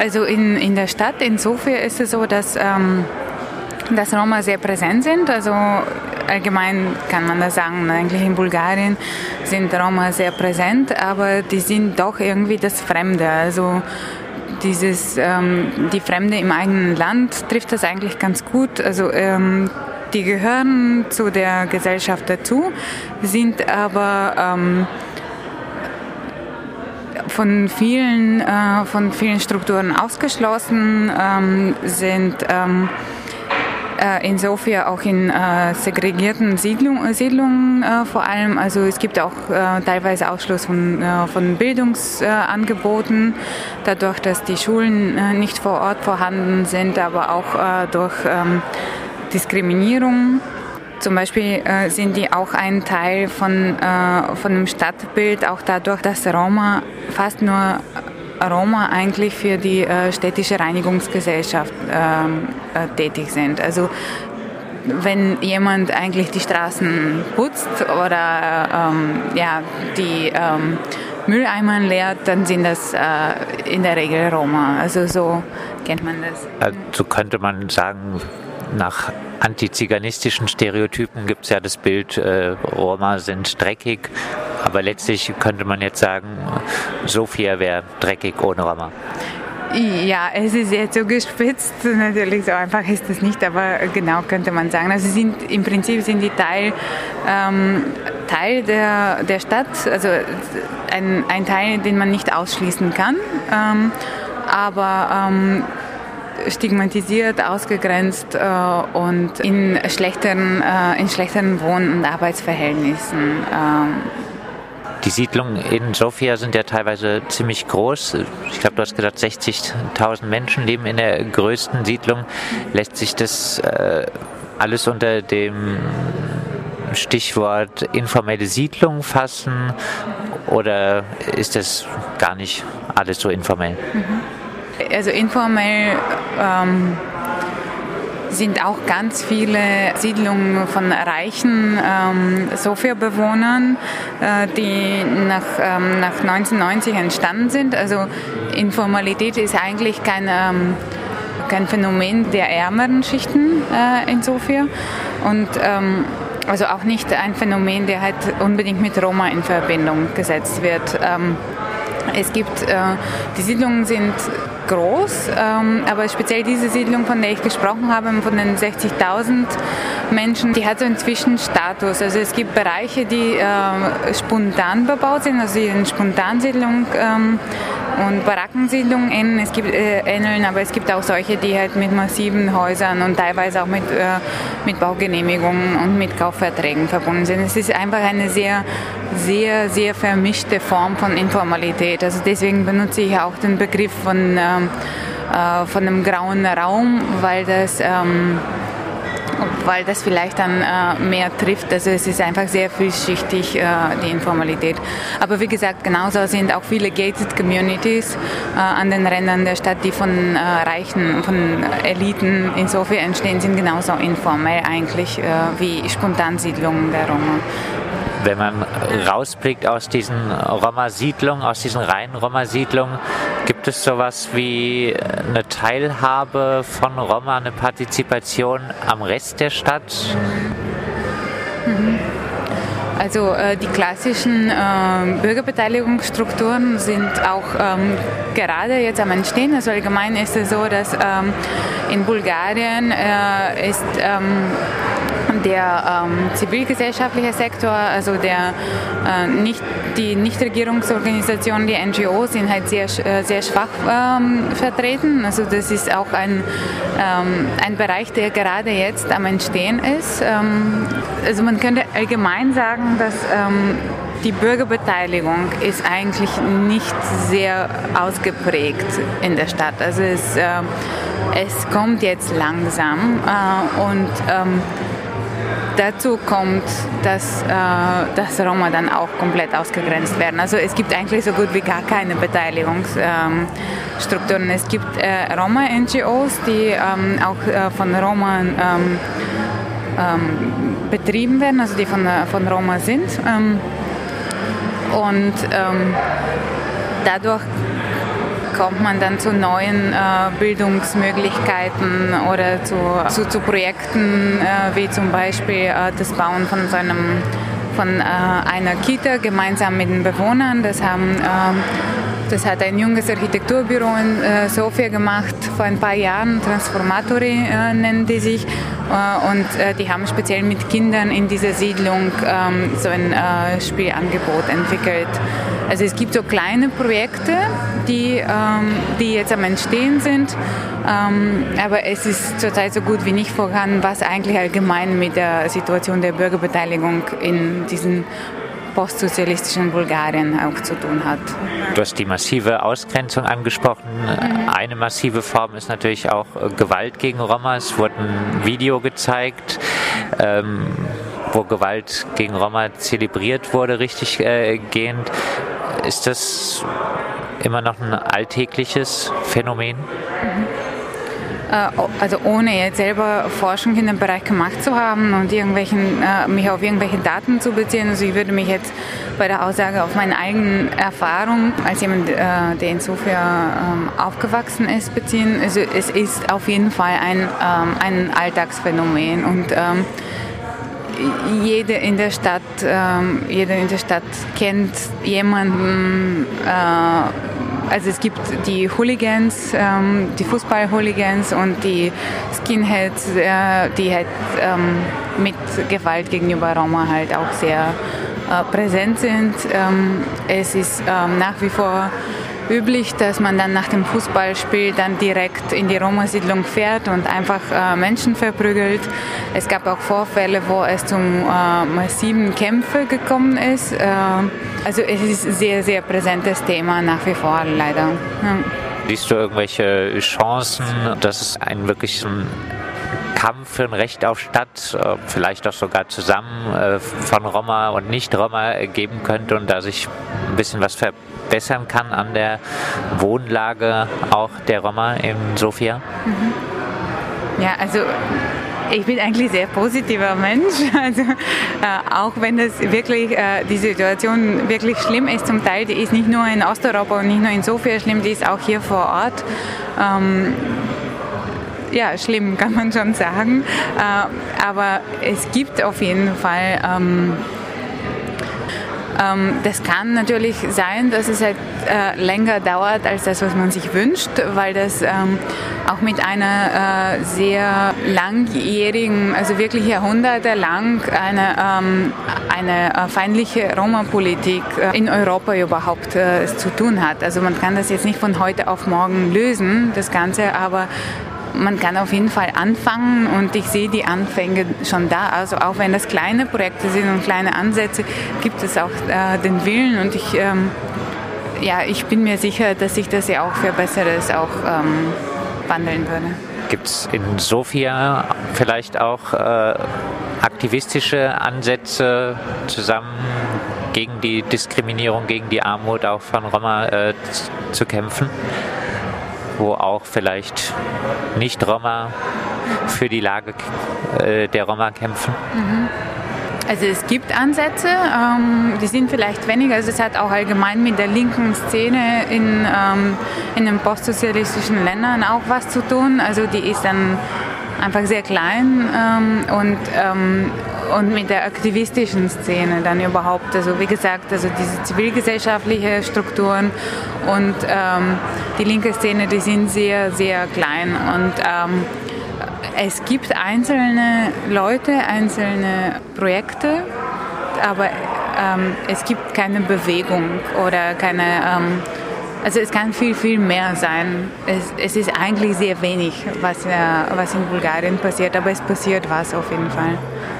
Also in, in der Stadt, in Sofia ist es so, dass, ähm, dass Roma sehr präsent sind. Also allgemein kann man das sagen, eigentlich in Bulgarien sind Roma sehr präsent, aber die sind doch irgendwie das Fremde. Also dieses, ähm, die Fremde im eigenen Land trifft das eigentlich ganz gut. Also ähm, die gehören zu der Gesellschaft dazu, sind aber ähm, von vielen, äh, von vielen Strukturen ausgeschlossen, ähm, sind ähm, äh, in Sofia auch in äh, segregierten Siedlung, Siedlungen äh, vor allem. Also es gibt auch äh, teilweise Ausschluss von, äh, von Bildungsangeboten, dadurch, dass die Schulen nicht vor Ort vorhanden sind, aber auch durch ähm, Diskriminierung. Zum Beispiel äh, sind die auch ein Teil von, äh, von dem Stadtbild, auch dadurch, dass Roma fast nur Roma eigentlich für die äh, städtische Reinigungsgesellschaft ähm, äh, tätig sind. Also wenn jemand eigentlich die Straßen putzt oder ähm, ja, die ähm, Mülleimern leert, dann sind das äh, in der Regel Roma. Also so kennt man das. Also könnte man sagen, nach antiziganistischen Stereotypen gibt es ja das Bild, äh, Roma sind dreckig, aber letztlich könnte man jetzt sagen, Sofia wäre dreckig ohne Roma. Ja, es ist sehr zugespitzt. Natürlich so einfach ist es nicht, aber genau könnte man sagen. Also sind im Prinzip sind die Teil, ähm, Teil der, der Stadt, also ein, ein Teil, den man nicht ausschließen kann. Ähm, aber ähm, stigmatisiert, ausgegrenzt äh, und in schlechteren, äh, in schlechteren Wohn- und Arbeitsverhältnissen. Ähm. Die Siedlungen in Sofia sind ja teilweise ziemlich groß. Ich glaube, du hast gesagt, 60.000 Menschen leben in der größten Siedlung. Lässt sich das äh, alles unter dem Stichwort informelle Siedlung fassen oder ist das gar nicht alles so informell? Mhm. Also informell ähm, sind auch ganz viele Siedlungen von reichen ähm, Sofia-Bewohnern, äh, die nach, ähm, nach 1990 entstanden sind. Also Informalität ist eigentlich kein, ähm, kein Phänomen der ärmeren Schichten äh, in Sofia und ähm, also auch nicht ein Phänomen, der halt unbedingt mit Roma in Verbindung gesetzt wird. Ähm, es gibt, äh, die Siedlungen sind groß, ähm, aber speziell diese Siedlung, von der ich gesprochen habe, von den 60.000 Menschen, die hat so einen Zwischenstatus. Also es gibt Bereiche, die äh, spontan bebaut sind, also in Spontansiedlung ähm, und Barackensiedlungen äh, ähneln, aber es gibt auch solche, die halt mit massiven Häusern und teilweise auch mit, äh, mit Baugenehmigungen und mit Kaufverträgen verbunden sind. Es ist einfach eine sehr, sehr, sehr vermischte Form von Informalität. Also deswegen benutze ich auch den Begriff von, ähm, äh, von einem grauen Raum, weil das ähm, weil das vielleicht dann äh, mehr trifft. Also es ist einfach sehr vielschichtig, äh, die Informalität. Aber wie gesagt, genauso sind auch viele gated Communities äh, an den Rändern der Stadt, die von Reichen, von Eliten insofern entstehen, sind genauso informell eigentlich wie Spontansiedlungen der Roma wenn man rausblickt aus diesen Roma-Siedlungen, aus diesen reinen Roma-Siedlungen, gibt es sowas wie eine Teilhabe von Roma, eine Partizipation am Rest der Stadt? Mhm. Also äh, die klassischen äh, Bürgerbeteiligungsstrukturen sind auch ähm, gerade jetzt am Entstehen. Also allgemein ist es so, dass ähm, in Bulgarien äh, ist ähm, der ähm, zivilgesellschaftliche Sektor, also der, äh, nicht, die Nichtregierungsorganisationen, die NGOs sind halt sehr, äh, sehr schwach ähm, vertreten. Also das ist auch ein, ähm, ein Bereich, der gerade jetzt am Entstehen ist. Ähm, also man könnte allgemein sagen, dass ähm, die Bürgerbeteiligung ist eigentlich nicht sehr ausgeprägt in der Stadt. Also es, äh, es kommt jetzt langsam äh, und ähm, Dazu kommt, dass, äh, dass Roma dann auch komplett ausgegrenzt werden. Also es gibt eigentlich so gut wie gar keine Beteiligungsstrukturen. Ähm, es gibt äh, Roma-NGOs, die ähm, auch äh, von Roma ähm, ähm, betrieben werden, also die von, äh, von Roma sind. Ähm, und dadurch kommt man dann zu neuen äh, Bildungsmöglichkeiten oder zu, zu, zu Projekten, äh, wie zum Beispiel äh, das Bauen von so einem von äh, einer Kita gemeinsam mit den Bewohnern. Das haben ähm, das hat ein junges Architekturbüro in äh, Sofia gemacht vor ein paar Jahren. Transformatori äh, nennen die sich. Äh, und die haben speziell mit Kindern in dieser Siedlung ähm, so ein Spielangebot entwickelt. Also es gibt so kleine Projekte, die, ähm, die jetzt am Entstehen sind. Ähm, aber es ist zurzeit so gut wie nicht vorhanden, was eigentlich allgemein mit der Situation der Bürgerbeteiligung in diesen postsozialistischen Bulgarien auch zu tun hat. Du hast die massive Ausgrenzung angesprochen. Mhm. Eine massive Form ist natürlich auch Gewalt gegen Roma. Es wurde ein Video gezeigt, ähm, wo Gewalt gegen Roma zelebriert wurde, richtig äh, gehend. Ist das immer noch ein alltägliches Phänomen? Mhm. Äh, also ohne jetzt selber Forschung in dem Bereich gemacht zu haben und irgendwelchen, äh, mich auf irgendwelche Daten zu beziehen. Also ich würde mich jetzt bei der Aussage auf meine eigene Erfahrung als jemand, äh, der in Sofia ähm, aufgewachsen ist, beziehen. Also es ist auf jeden Fall ein, ähm, ein Alltagsphänomen und ähm, jede in der Stadt, jeder in der Stadt kennt jemanden, also es gibt die Hooligans, ähm, die Fußball-Hooligans und die Skinheads, äh, die halt ähm, mit Gewalt gegenüber Roma halt auch sehr äh, präsent sind. Ähm, es ist ähm, nach wie vor üblich, dass man dann nach dem Fußballspiel dann direkt in die Roma-Siedlung fährt und einfach äh, Menschen verprügelt. Es gab auch Vorfälle, wo es zum äh, massiven Kämpfe gekommen ist. Äh, also es ist ein sehr, sehr präsentes Thema nach wie vor leider. Ja. Siehst du irgendwelche Chancen, dass es einen wirklich ein Kampf für ein Recht auf Stadt, äh, vielleicht auch sogar zusammen äh, von Roma und Nicht-Roma geben könnte und da sich ein bisschen was ver verbessern kann an der Wohnlage auch der Roma in Sofia? Mhm. Ja, also ich bin eigentlich sehr positiver Mensch. Also äh, auch wenn das wirklich äh, die Situation wirklich schlimm ist, zum Teil, die ist nicht nur in Osteuropa und nicht nur in Sofia schlimm, die ist auch hier vor Ort. Ähm, ja, schlimm kann man schon sagen. Äh, aber es gibt auf jeden Fall ähm, das kann natürlich sein, dass es halt äh, länger dauert als das, was man sich wünscht, weil das ähm, auch mit einer äh, sehr langjährigen, also wirklich jahrhundertelang eine, ähm, eine äh, feindliche Roma-Politik in Europa überhaupt zu tun hat. Also man kann das jetzt nicht von heute auf morgen lösen, das Ganze, aber man kann auf jeden Fall anfangen und ich sehe die Anfänge schon da. Also auch wenn das kleine Projekte sind und kleine Ansätze, gibt es auch äh, den Willen und ich, ähm, ja, ich bin mir sicher, dass sich das ja auch für Besseres auch ähm, wandeln würde. Gibt es in Sofia vielleicht auch äh, aktivistische Ansätze zusammen gegen die Diskriminierung, gegen die Armut auch von Roma äh, zu kämpfen? Wo auch vielleicht nicht Roma für die Lage äh, der Roma kämpfen? Mhm. Also es gibt Ansätze, ähm, die sind vielleicht weniger. Also es hat auch allgemein mit der linken Szene in, ähm, in den postsozialistischen Ländern auch was zu tun. Also die ist dann einfach sehr klein ähm, und, ähm, und mit der aktivistischen Szene dann überhaupt. Also wie gesagt, also diese zivilgesellschaftliche Strukturen und ähm, die linke Szene, die sind sehr, sehr klein und ähm, es gibt einzelne Leute, einzelne Projekte, aber ähm, es gibt keine Bewegung oder keine ähm, also es kann viel, viel mehr sein. Es, es ist eigentlich sehr wenig, was, äh, was in Bulgarien passiert, aber es passiert was auf jeden Fall.